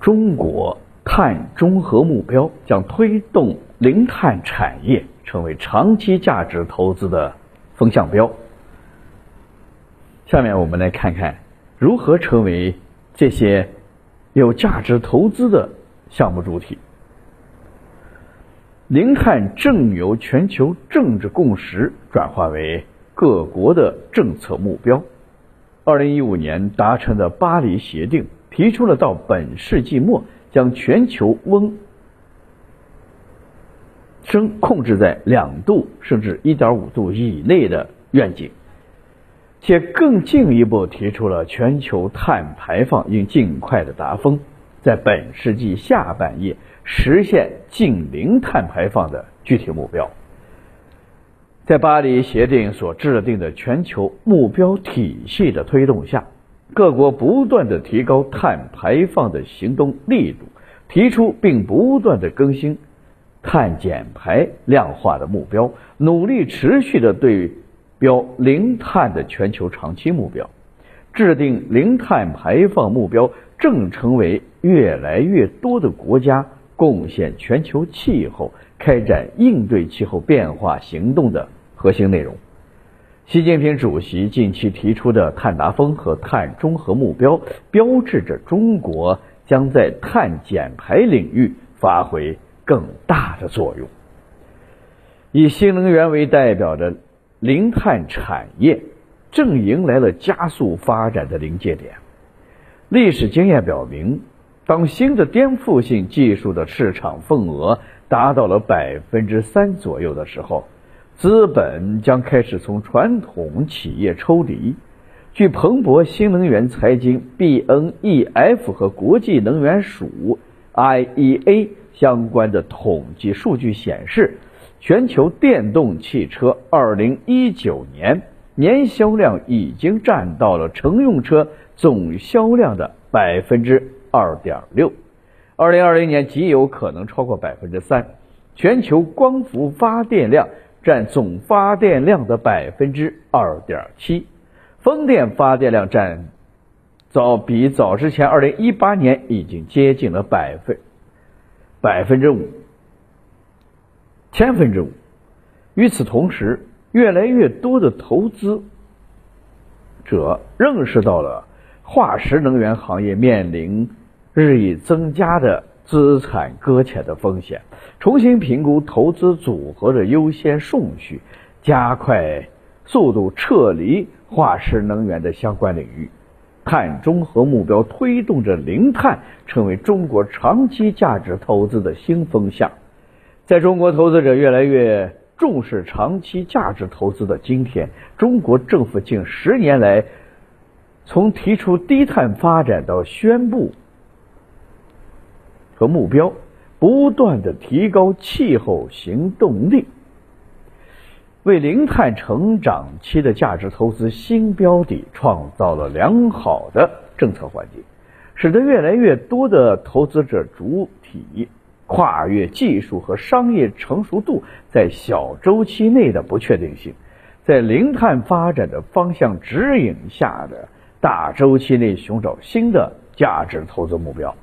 中国碳中和目标将推动零碳产业成为长期价值投资的风向标。下面我们来看看如何成为这些有价值投资的项目主体。零碳正由全球政治共识转化为各国的政策目标。二零一五年达成的巴黎协定提出了到本世纪末将全球温升控制在两度甚至一点五度以内的愿景，且更进一步提出了全球碳排放应尽快的达峰，在本世纪下半叶。实现近零碳排放的具体目标，在巴黎协定所制定的全球目标体系的推动下，各国不断的提高碳排放的行动力度，提出并不断的更新碳减排量化的目标，努力持续的对标零碳的全球长期目标，制定零碳排放目标，正成为越来越多的国家。贡献全球气候开展应对气候变化行动的核心内容。习近平主席近期提出的碳达峰和碳中和目标，标志着中国将在碳减排领域发挥更大的作用。以新能源为代表的零碳产业，正迎来了加速发展的临界点。历史经验表明。当新的颠覆性技术的市场份额达到了百分之三左右的时候，资本将开始从传统企业抽离。据彭博新能源财经 BNEF 和国际能源署 IEA 相关的统计数据显示，全球电动汽车2019年年销量已经占到了乘用车总销量的百分之。二点六，二零二零年极有可能超过百分之三。全球光伏发电量占总发电量的百分之二点七，风电发电量占早比早之前二零一八年已经接近了百分百分之五，千分之五。与此同时，越来越多的投资者认识到了化石能源行业面临。日益增加的资产搁浅的风险，重新评估投资组合的优先顺序，加快速度撤离化石能源的相关领域。碳中和目标推动着零碳成为中国长期价值投资的新风向。在中国投资者越来越重视长期价值投资的今天，中国政府近十年来从提出低碳发展到宣布。和目标，不断的提高气候行动力，为零碳成长期的价值投资新标的创造了良好的政策环境，使得越来越多的投资者主体跨越技术和商业成熟度在小周期内的不确定性，在零碳发展的方向指引下的大周期内寻找新的价值投资目标。